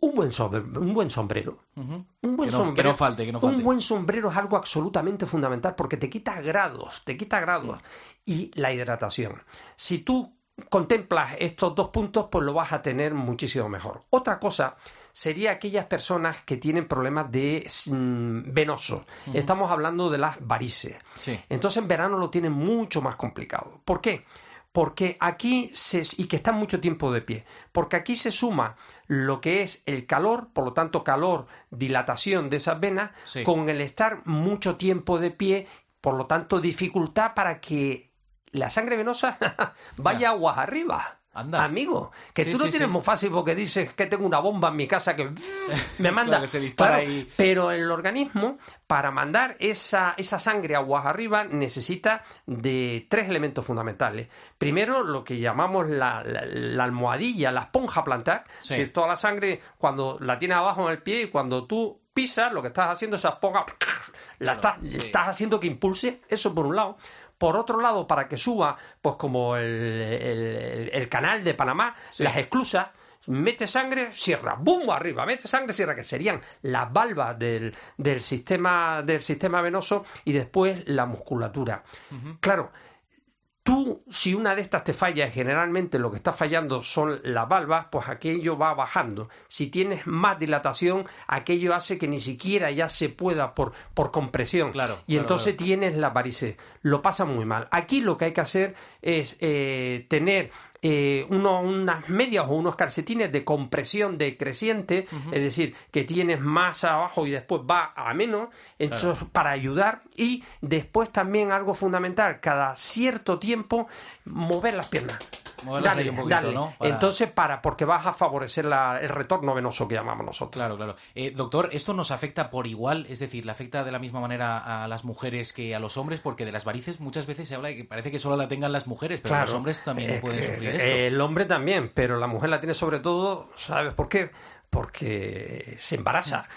Un buen, sobre- un buen sombrero. Un buen que, no, que sombrero. no falte, que no falte. Un buen sombrero es algo absolutamente fundamental porque te quita grados, te quita grados. Y la hidratación. Si tú contemplas estos dos puntos, pues lo vas a tener muchísimo mejor. Otra cosa sería aquellas personas que tienen problemas de mm, venoso. Ujú. Estamos hablando de las varices. Sí. Entonces en verano lo tienen mucho más complicado. ¿Por qué? Porque aquí se, y que están mucho tiempo de pie, porque aquí se suma lo que es el calor, por lo tanto calor, dilatación de esas venas, Sí. con el estar mucho tiempo de pie, por lo tanto dificultad para que la sangre venosa vaya aguas arriba. Anda. Amigo, que Sí, tú lo sí, tienes sí. muy fácil porque dices que tengo una bomba en mi casa que me manda. Claro, que Claro, y- Pero el organismo, para mandar esa, esa sangre aguas arriba, necesita de tres elementos fundamentales. Primero, lo que llamamos la, la- la almohadilla, la esponja plantar. Si es toda la sangre, cuando la tienes abajo en el pie y cuando tú pisas, lo que estás haciendo es esa esponja, la Claro, estás, estás haciendo que impulse, eso por un lado. Por otro lado, para que suba, pues como el, el- el canal de Panamá, Sí. las esclusas, mete sangre, cierra, ¡bum! arriba, mete sangre, cierra, que serían las valvas del, del sistema, del sistema venoso y después la musculatura. Claro, tú, si una de estas te falla, generalmente lo que está fallando son las valvas, pues aquello va bajando. Si tienes más dilatación, aquello hace que ni siquiera ya se pueda por, por compresión. Claro, y claro, entonces claro. tienes la varices. Lo pasa muy mal. Aquí lo que hay que hacer es eh, tener eh, uno- unas medias o unos calcetines de compresión decreciente, es decir, que tienes más abajo y después va a menos, entonces para ayudar y después también algo fundamental, cada cierto tiempo mover las piernas. Moverlas Dale, un poquito, dale. ¿no? Para- Entonces para, porque vas a favorecer la- el retorno venoso que llamamos nosotros. Claro, claro. Eh, doctor, ¿esto nos afecta por igual? Es decir, ¿le afecta de la misma manera a las mujeres que a los hombres? Porque de las varices muchas veces se habla de que parece que solo la tengan las mujeres, pero Claro. los hombres también Eh, pueden sufrir esto. El hombre también, pero la mujer la tiene sobre todo, ¿sabes por qué? Porque se embaraza.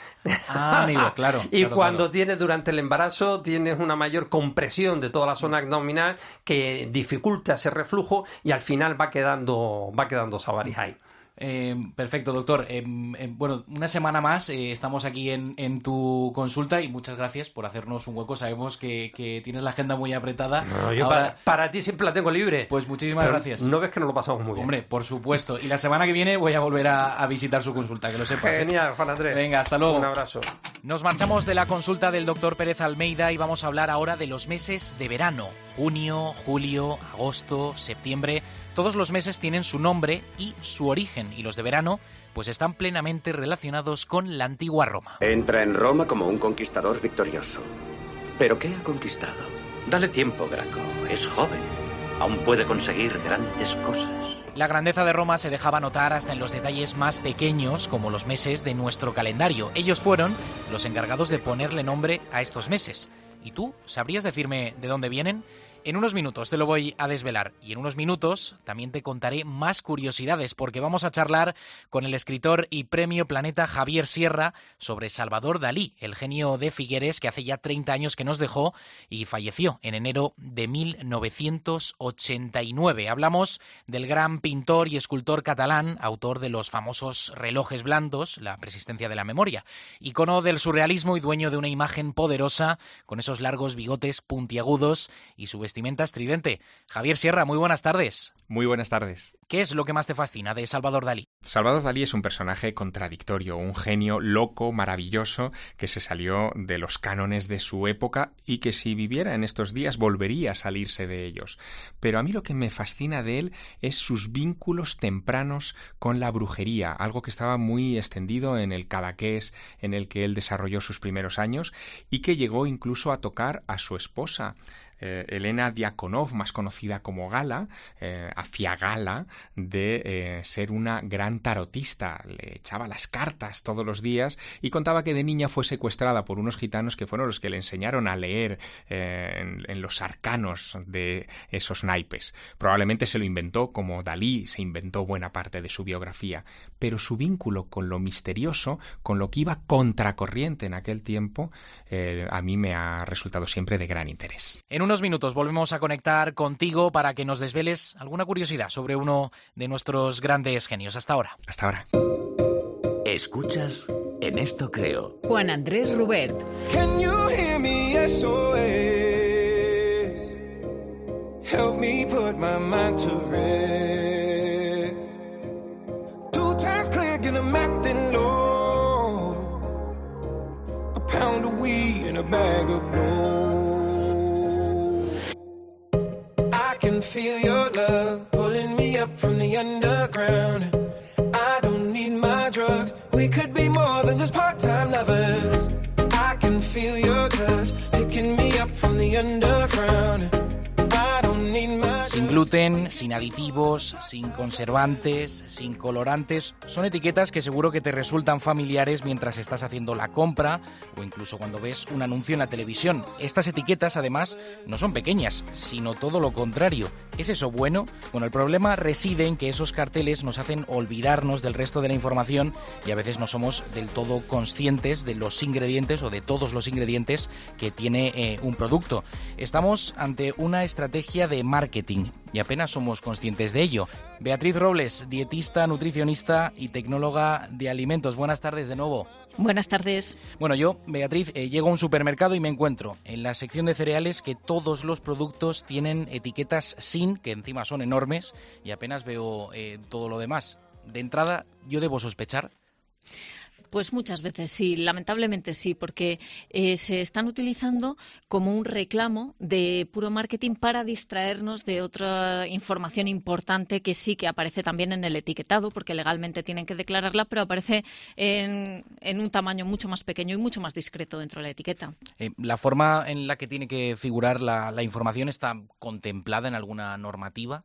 Ah, amigo, claro, y claro, cuando claro. tienes durante el embarazo, tienes una mayor compresión de toda la zona abdominal que dificulta ese reflujo y al final va quedando, va quedando ahí. Eh, perfecto, doctor. Eh, eh, bueno, una semana más estamos aquí en, en tu consulta y muchas gracias por hacernos un hueco. Sabemos que, que tienes la agenda muy apretada. No, yo Ahora, para, para ti siempre la tengo libre. Pues muchísimas Pero gracias. No ves que nos lo pasamos muy bien. Hombre, por supuesto. Y la semana que viene voy a volver a, a visitar su consulta, que lo sepas. ¿eh? Genial, Juan Andrés. Venga, hasta luego. Un abrazo. Nos marchamos de la consulta del doctor Pérez Almeida y vamos a hablar ahora de los meses de verano. Junio, julio, agosto, septiembre. Todos los meses tienen su nombre y su origen y los de verano pues están plenamente relacionados con la antigua Roma. Entra en Roma como un conquistador victorioso. ¿Pero qué ha conquistado? Dale tiempo, Graco. Es joven. Aún puede conseguir grandes cosas. La grandeza de Roma se dejaba notar hasta en los detalles más pequeños, como los meses de nuestro calendario. Ellos fueron los encargados de ponerle nombre a estos meses. ¿Y tú sabrías decirme de dónde vienen? En unos minutos te lo voy a desvelar y en unos minutos también te contaré más curiosidades porque vamos a charlar con el escritor y premio Planeta Javier Sierra sobre Salvador Dalí, el genio de Figueres que hace ya 30 años que nos dejó y falleció en enero de 1989. Hablamos del gran pintor y escultor catalán, autor de los famosos relojes blandos, La persistencia de la memoria, icono del surrealismo y dueño de una imagen poderosa con esos largos bigotes puntiagudos y su vestimenta estridente. Javier Sierra, muy buenas tardes. Muy buenas tardes. ¿Qué es lo que más te fascina de Salvador Dalí? Salvador Dalí es un personaje contradictorio, un genio loco, maravilloso, que se salió de los cánones de su época y que si viviera en estos días volvería a salirse de ellos. Pero a mí lo que me fascina de él es sus vínculos tempranos con la brujería, algo que estaba muy extendido en el Cadaqués en el que él desarrolló sus primeros años y que llegó incluso a tocar a su esposa, eh, Elena Diakonov, más conocida como Gala, eh, hacía gala de eh, ser una gran tarotista. Le echaba las cartas todos los días y contaba que de niña fue secuestrada por unos gitanos que fueron los que le enseñaron a leer en, en, los arcanos de esos naipes. Probablemente se lo inventó como Dalí se inventó buena parte de su biografía, pero su vínculo con lo misterioso, con lo que iba contracorriente en aquel tiempo, a mí me ha resultado siempre de gran interés. Unos minutos volvemos a conectar contigo para que nos desveles alguna curiosidad sobre uno de nuestros grandes genios. Hasta ahora. Hasta ahora. Escuchas En esto creo. Juan Andrés Rubert. Can you hear me SOS? Help me put my mind to rest. Two times click and I'm acting low. A pound of weed and a bag of blow. Can feel your love pulling me up from the underground. I don't need my drugs. We could be more than just part-time gluten, sin aditivos, sin conservantes, sin colorantes, son etiquetas que seguro que te resultan familiares mientras estás haciendo la compra o incluso cuando ves un anuncio en la televisión. Estas etiquetas además no son pequeñas, sino todo lo contrario. ¿Es eso bueno? Bueno, el problema reside en que esos carteles nos hacen olvidarnos del resto de la información y a veces no somos del todo conscientes de los ingredientes o de todos los ingredientes que tiene eh, un producto. Estamos ante una estrategia de marketing y apenas somos conscientes de ello. Beatriz Robles, dietista, nutricionista y tecnóloga de alimentos. Buenas tardes de nuevo. Buenas tardes. Bueno, yo, Beatriz, eh, llego a un supermercado y me encuentro en la sección de cereales que todos los productos tienen etiquetas sin, que encima son enormes, y apenas veo eh, todo lo demás. De entrada, yo debo sospechar pues muchas veces sí, lamentablemente sí, porque eh, se están utilizando como un reclamo de puro marketing para distraernos de otra información importante que sí que aparece también en el etiquetado, porque legalmente tienen que declararla, pero aparece en, un tamaño mucho más pequeño y mucho más discreto dentro de la etiqueta. Eh, ¿La forma en la que tiene que figurar la información está contemplada en alguna normativa?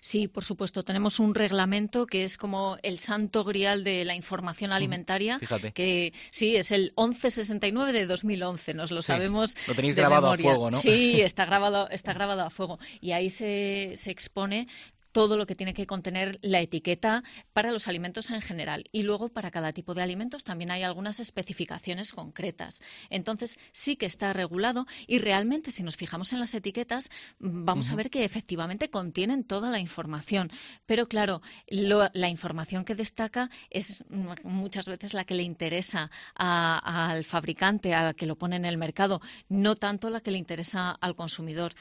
Sí, por supuesto. Tenemos un reglamento que es como el santo grial de la información alimentaria. Fíjate. Que sí, es el 1169 de 2011. Nos lo sabemos. Lo tenéis grabado a fuego, ¿no? Sí, está grabado, está grabado a fuego. Y ahí se, se expone todo lo que tiene que contener la etiqueta para los alimentos en general. Y luego, para cada tipo de alimentos, también hay algunas especificaciones concretas. Entonces, sí que está regulado y realmente, si nos fijamos en las etiquetas, vamos a ver que efectivamente contienen toda la información. Pero claro, la información que destaca es muchas veces la que le interesa al fabricante, a que lo pone en el mercado, no tanto la que le interesa al consumidor.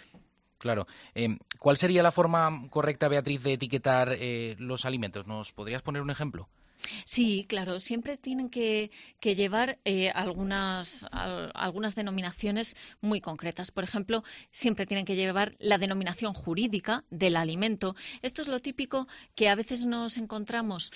Claro. Em, ¿Cuál sería la forma correcta, Beatriz, de etiquetar eh, los alimentos? ¿Nos podrías poner un ejemplo? Sí, claro, siempre tienen que, llevar eh, algunas, algunas denominaciones muy concretas. Por ejemplo, siempre tienen que llevar la denominación jurídica del alimento. Esto es lo típico que a veces nos encontramos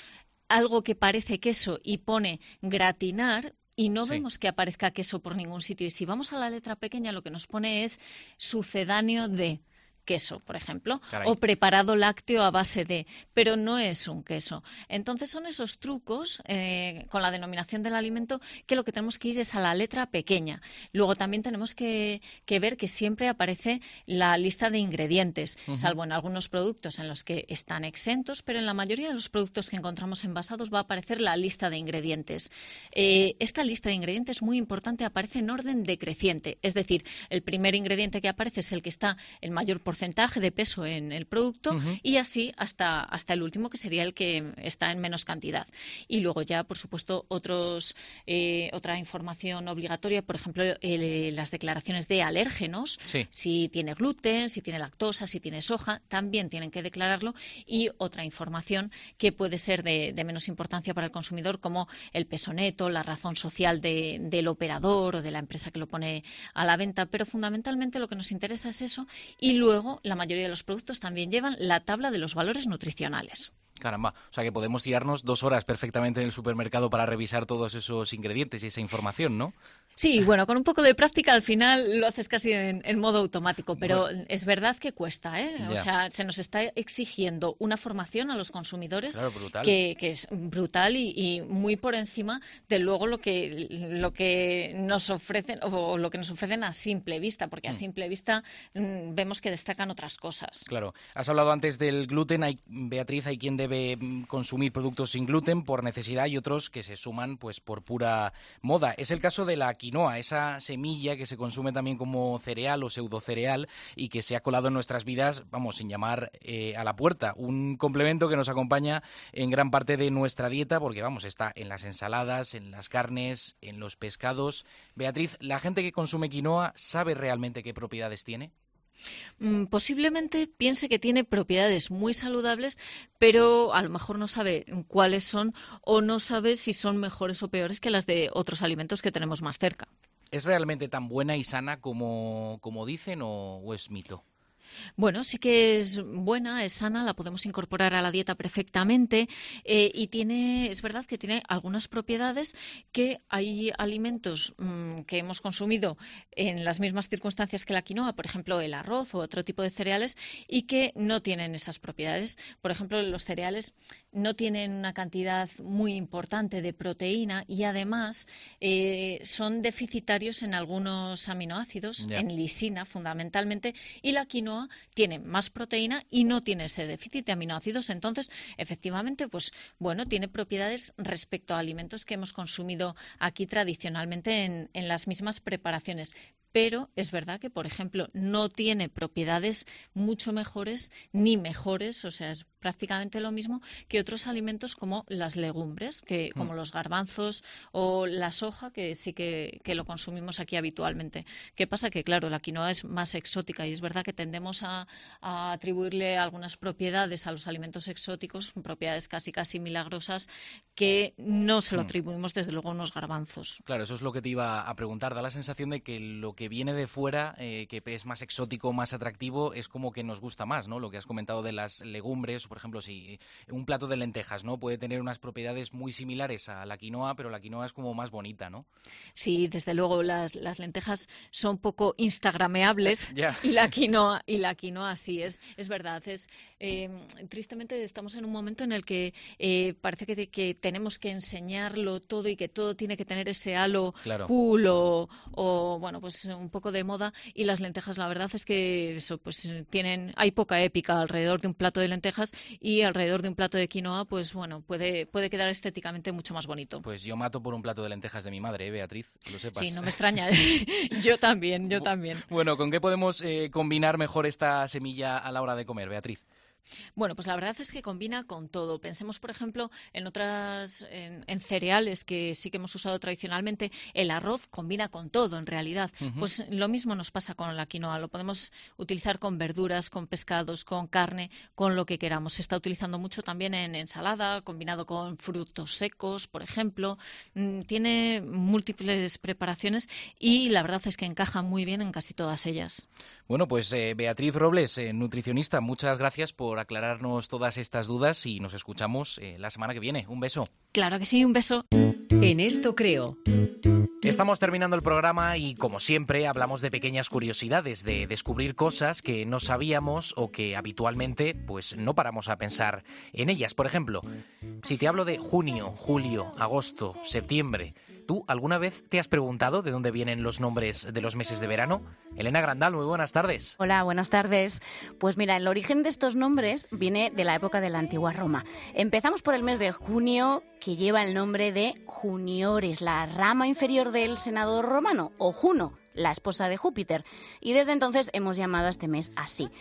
algo que parece queso y pone gratinar, y no vemos que aparezca queso por ningún sitio. Y si vamos a la letra pequeña, lo que nos pone es sucedáneo de queso, por ejemplo, o preparado lácteo a base de, pero no es un queso. Entonces son esos trucos eh, con la denominación del alimento que lo que tenemos que ir es a la letra pequeña. Luego también tenemos que, ver que siempre aparece la lista de ingredientes, salvo en algunos productos en los que están exentos, pero en la mayoría de los productos que encontramos envasados va a aparecer la lista de ingredientes. Eh, esta lista de ingredientes es muy importante, aparece en orden decreciente, es decir, el primer ingrediente que aparece es el que está en mayor porcentaje porcentaje de peso en el producto y así hasta, hasta el último, que sería el que está en menos cantidad. Y luego ya, por supuesto, otros, eh, otra información obligatoria, por ejemplo, las declaraciones de alérgenos, si tiene gluten, si tiene lactosa, si tiene soja, también tienen que declararlo. Y otra información que puede ser de, menos importancia para el consumidor, como el peso neto, la razón social del operador o de la empresa que lo pone a la venta. Pero fundamentalmente lo que nos interesa es eso. Y luego la mayoría de los productos también llevan la tabla de los valores nutricionales. Caramba, o sea que podemos tirarnos dos horas perfectamente en el supermercado para revisar todos esos ingredientes y esa información, ¿no? Sí, bueno, con un poco de práctica al final lo haces casi en, modo automático, pero es verdad que cuesta, ¿eh? O sea, se nos está exigiendo una formación a los consumidores Que, es brutal y, muy por encima de luego lo que lo que nos ofrecen o lo que nos ofrecen a simple vista, porque a mm. simple vista mm, vemos que destacan otras cosas. Claro, has hablado antes del gluten, hay, Beatriz, hay quien debe mm, consumir productos sin gluten por necesidad y otros que se suman pues por pura moda. Es el caso de la quinoa, esa semilla que se consume también como cereal o pseudocereal y que se ha colado en nuestras vidas, vamos, sin llamar eh, a la puerta. Un complemento que nos acompaña en gran parte de nuestra dieta porque, vamos, está en las ensaladas, en las carnes, en los pescados. Beatriz, ¿la gente que consume quinoa sabe realmente qué propiedades tiene? Mm, posiblemente piense que tiene propiedades muy saludables, pero a lo mejor no sabe cuáles son o no sabe si son mejores o peores que las de otros alimentos que tenemos más cerca. ¿Es realmente tan buena y sana como, como dicen o es mito? Bueno, sí que es buena, es sana, la podemos incorporar a la dieta perfectamente eh, y tiene, es verdad que tiene algunas propiedades que hay alimentos mm, que hemos consumido en las mismas circunstancias que la quinoa, por ejemplo, el arroz o otro tipo de cereales, y que no tienen esas propiedades. Por ejemplo, los cereales no tienen una cantidad muy importante de proteína y además eh, son deficitarios en algunos aminoácidos, en lisina fundamentalmente, y la quinoa tiene más proteína y no tiene ese déficit de aminoácidos. Entonces, efectivamente, pues bueno, tiene propiedades respecto a alimentos que hemos consumido aquí tradicionalmente en, en las mismas preparaciones pero es verdad que, por ejemplo, no tiene propiedades mucho mejores ni mejores, o sea, es prácticamente lo mismo que otros alimentos como las legumbres, que, como mm. los garbanzos o la soja, que sí que, lo consumimos aquí habitualmente. ¿Qué pasa? Que, claro, la quinoa es más exótica y es verdad que tendemos a, atribuirle algunas propiedades a los alimentos exóticos, propiedades casi casi milagrosas, que no se lo mm. atribuimos desde luego a unos garbanzos. Claro, eso es lo que te iba a preguntar. Da la sensación de que lo que viene de fuera, eh, que es más exótico, más atractivo, es como que nos gusta más, ¿no? Lo que has comentado de las legumbres, por ejemplo, si un plato de lentejas, ¿no? Puede tener unas propiedades muy similares a la quinoa, pero la quinoa es como más bonita, ¿no? Sí, desde luego las, lentejas son poco instagrameables y la quinoa y la quinoa sí es es verdad. Es eh, tristemente estamos en un momento en el que eh, parece que, que, tenemos que enseñarlo todo y que todo tiene que tener ese halo cool o, o bueno pues un poco de moda y las lentejas, la verdad es que eso, pues tienen, hay poca épica alrededor de un plato de lentejas y alrededor de un plato de quinoa, pues bueno, puede, puede quedar estéticamente mucho más bonito. Pues yo mato por un plato de lentejas de mi madre, ¿eh, Beatriz, que lo sepas. Sí, no me extraña. yo también, yo también. Bueno, ¿con qué podemos eh, combinar mejor esta semilla a la hora de comer, Beatriz? Bueno, pues la verdad es que combina con todo. Pensemos, por ejemplo, en otras, en, cereales que sí que hemos usado tradicionalmente. El arroz combina con todo, en realidad. Pues lo mismo nos pasa con la quinoa. Lo podemos utilizar con verduras, con pescados, con carne, con lo que queramos. Se está utilizando mucho también en ensalada, combinado con frutos secos, por ejemplo. Mm, tiene múltiples preparaciones y la verdad es que encaja muy bien en casi todas ellas. Bueno, pues eh, Beatriz Robles, eh, nutricionista, muchas gracias por aclararnos todas estas dudas y nos escuchamos eh, la semana que viene. Un beso. Claro que sí, un beso. En esto creo. Estamos terminando el programa y como siempre hablamos de pequeñas curiosidades, de descubrir cosas que no sabíamos o que habitualmente pues no paramos a pensar en ellas. Por ejemplo, si te hablo de junio, julio, agosto, septiembre, ¿Tú alguna vez te has preguntado de dónde vienen los nombres de los meses de verano? Elena Grandal, muy buenas tardes. Hola, buenas tardes. Pues mira, el origen de estos nombres viene de la época de la antigua Roma. Empezamos por el mes de junio, que lleva el nombre de Juniores, la rama inferior del senador romano, o Juno, la esposa de Júpiter. Y desde entonces hemos llamado a este mes así.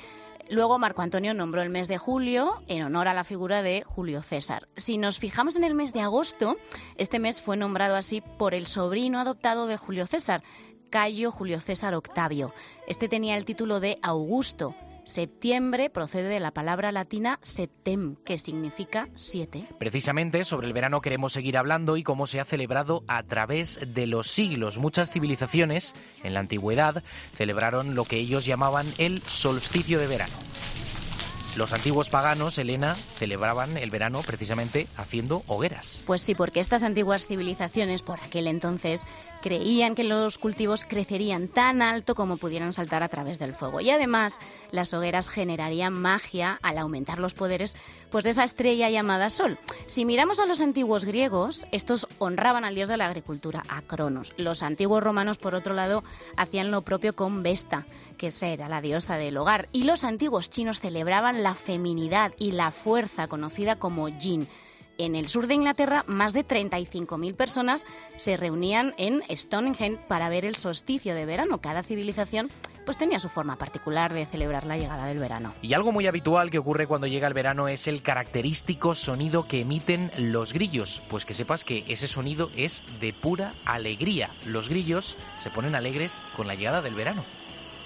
Luego Marco Antonio nombró el mes de julio en honor a la figura de Julio César. Si nos fijamos en el mes de agosto, este mes fue nombrado así por el sobrino adoptado de Julio César, Cayo Julio César Octavio. Este tenía el título de Augusto Septiembre procede de la palabra latina septem, que significa siete. Precisamente sobre el verano queremos seguir hablando y cómo se ha celebrado a través de los siglos. Muchas civilizaciones en la antigüedad celebraron lo que ellos llamaban el solsticio de verano. Los antiguos paganos, Elena, celebraban el verano precisamente haciendo hogueras. Pues sí, porque estas antiguas civilizaciones por aquel entonces creían que los cultivos crecerían tan alto como pudieran saltar a través del fuego. Y además, las hogueras generarían magia al aumentar los poderes pues, de esa estrella llamada Sol. Si miramos a los antiguos griegos, estos honraban al dios de la agricultura, a Cronos. Los antiguos romanos, por otro lado, hacían lo propio con Vesta que era la diosa del hogar, y los antiguos chinos celebraban la feminidad y la fuerza conocida como yin. En el sur de Inglaterra, más de 35.000 personas se reunían en Stonehenge para ver el solsticio de verano. Cada civilización pues tenía su forma particular de celebrar la llegada del verano. Y algo muy habitual que ocurre cuando llega el verano es el característico sonido que emiten los grillos. Pues que sepas que ese sonido es de pura alegría. Los grillos se ponen alegres con la llegada del verano.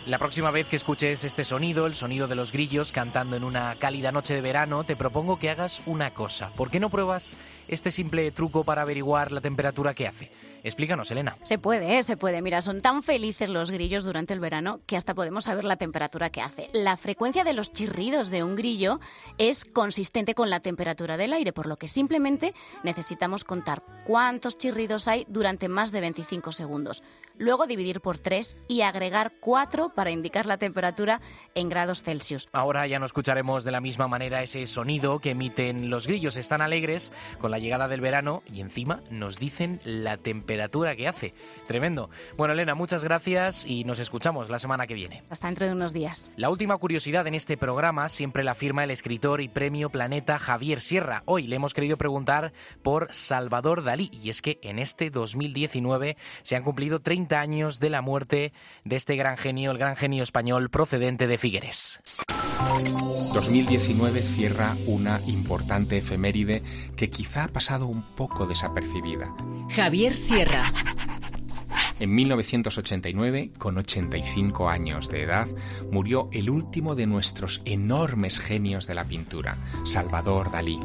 La próxima vez que escuches este sonido, el sonido de los grillos cantando en una cálida noche de verano, te propongo que hagas una cosa. ¿Por qué no pruebas este simple truco para averiguar la temperatura que hace? Explícanos, Elena. Se puede, ¿eh? se puede. Mira, son tan felices los grillos durante el verano que hasta podemos saber la temperatura que hace. La frecuencia de los chirridos de un grillo es consistente con la temperatura del aire, por lo que simplemente necesitamos contar cuántos chirridos hay durante más de 25 segundos. Luego dividir por 3 y agregar 4 para indicar la temperatura en grados Celsius. Ahora ya no escucharemos de la misma manera ese sonido que emiten los grillos. Están alegres con la llegada del verano y encima nos dicen la temperatura que hace. Tremendo. Bueno, Elena, muchas gracias y nos escuchamos la semana que viene. Hasta dentro de unos días. La última curiosidad en este programa siempre la firma el escritor y premio Planeta Javier Sierra. Hoy le hemos querido preguntar por Salvador Dalí y es que en este 2019 se han cumplido 30 años de la muerte de este gran genio, el gran genio español procedente de Figueres. 2019 cierra una importante efeméride que quizá ha pasado un poco desapercibida. Javier Sierra. En 1989, con 85 años de edad, murió el último de nuestros enormes genios de la pintura, Salvador Dalí.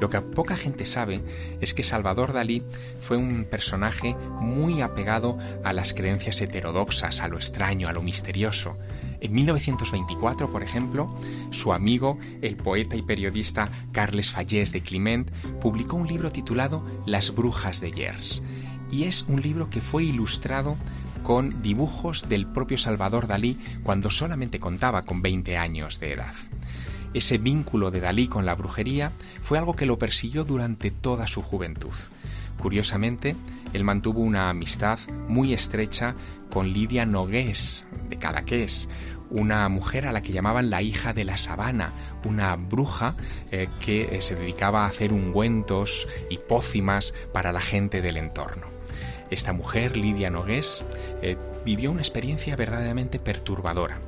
Lo que poca gente sabe es que Salvador Dalí fue un personaje muy apegado a las creencias heterodoxas, a lo extraño, a lo misterioso. En 1924, por ejemplo, su amigo, el poeta y periodista Carles Fallés de Climent, publicó un libro titulado Las brujas de Yers. Y es un libro que fue ilustrado con dibujos del propio Salvador Dalí cuando solamente contaba con 20 años de edad. Ese vínculo de Dalí con la brujería fue algo que lo persiguió durante toda su juventud. Curiosamente, él mantuvo una amistad muy estrecha con Lidia Nogués de Cadaqués, una mujer a la que llamaban la hija de la sabana, una bruja eh, que eh, se dedicaba a hacer ungüentos y pócimas para la gente del entorno. Esta mujer, Lidia Nogués, eh, vivió una experiencia verdaderamente perturbadora.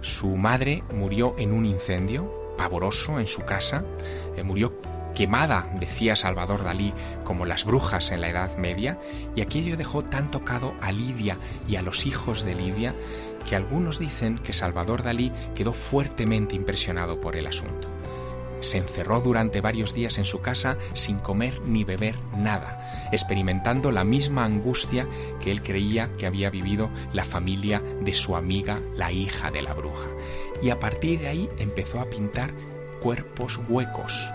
Su madre murió en un incendio pavoroso en su casa, murió quemada, decía Salvador Dalí, como las brujas en la Edad Media, y aquello dejó tan tocado a Lidia y a los hijos de Lidia que algunos dicen que Salvador Dalí quedó fuertemente impresionado por el asunto. Se encerró durante varios días en su casa sin comer ni beber nada, experimentando la misma angustia que él creía que había vivido la familia de su amiga, la hija de la bruja. Y a partir de ahí empezó a pintar cuerpos huecos,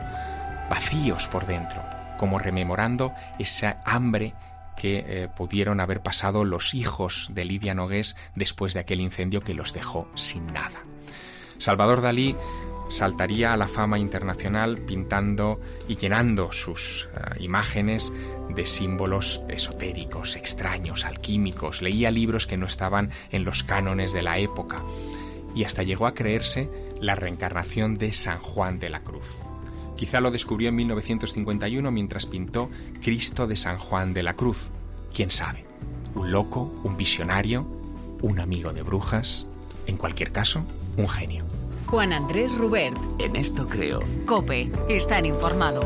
vacíos por dentro, como rememorando esa hambre que eh, pudieron haber pasado los hijos de Lidia Nogués después de aquel incendio que los dejó sin nada. Salvador Dalí saltaría a la fama internacional pintando y llenando sus eh, imágenes de símbolos esotéricos, extraños, alquímicos, leía libros que no estaban en los cánones de la época y hasta llegó a creerse la reencarnación de San Juan de la Cruz. Quizá lo descubrió en 1951 mientras pintó Cristo de San Juan de la Cruz. ¿Quién sabe? Un loco, un visionario, un amigo de brujas, en cualquier caso, un genio. Juan Andrés Rubert. En esto creo. Cope, están informado.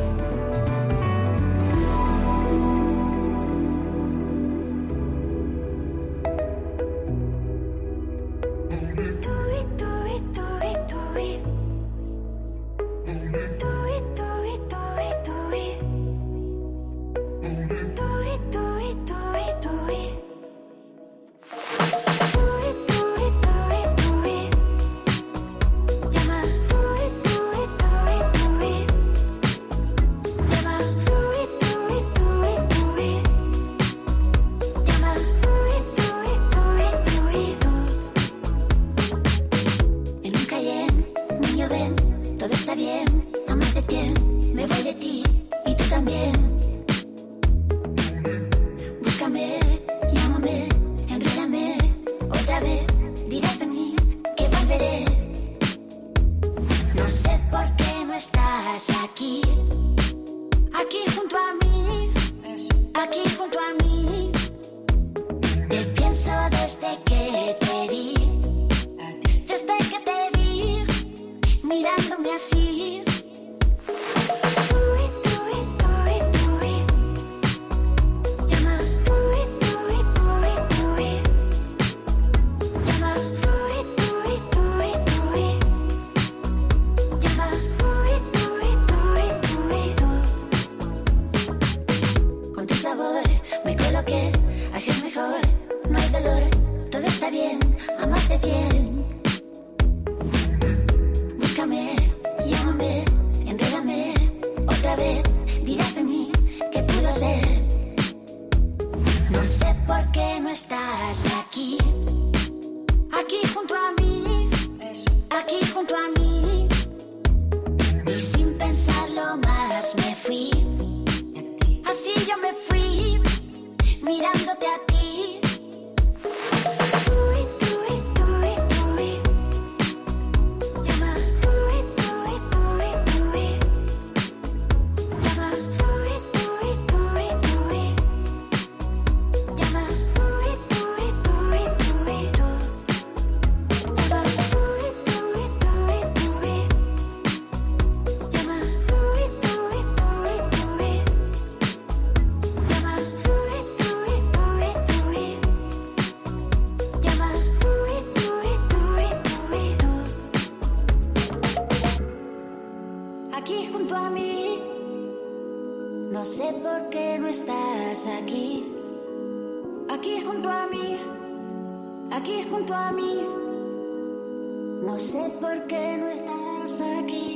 aquí, aquí junto a mí, aquí junto a mí. Te pienso desde que te vi, desde que te vi, mirándome así. No sé por qué no estás aquí. Aquí junto a mí, aquí junto a mí. No sé por qué no estás aquí.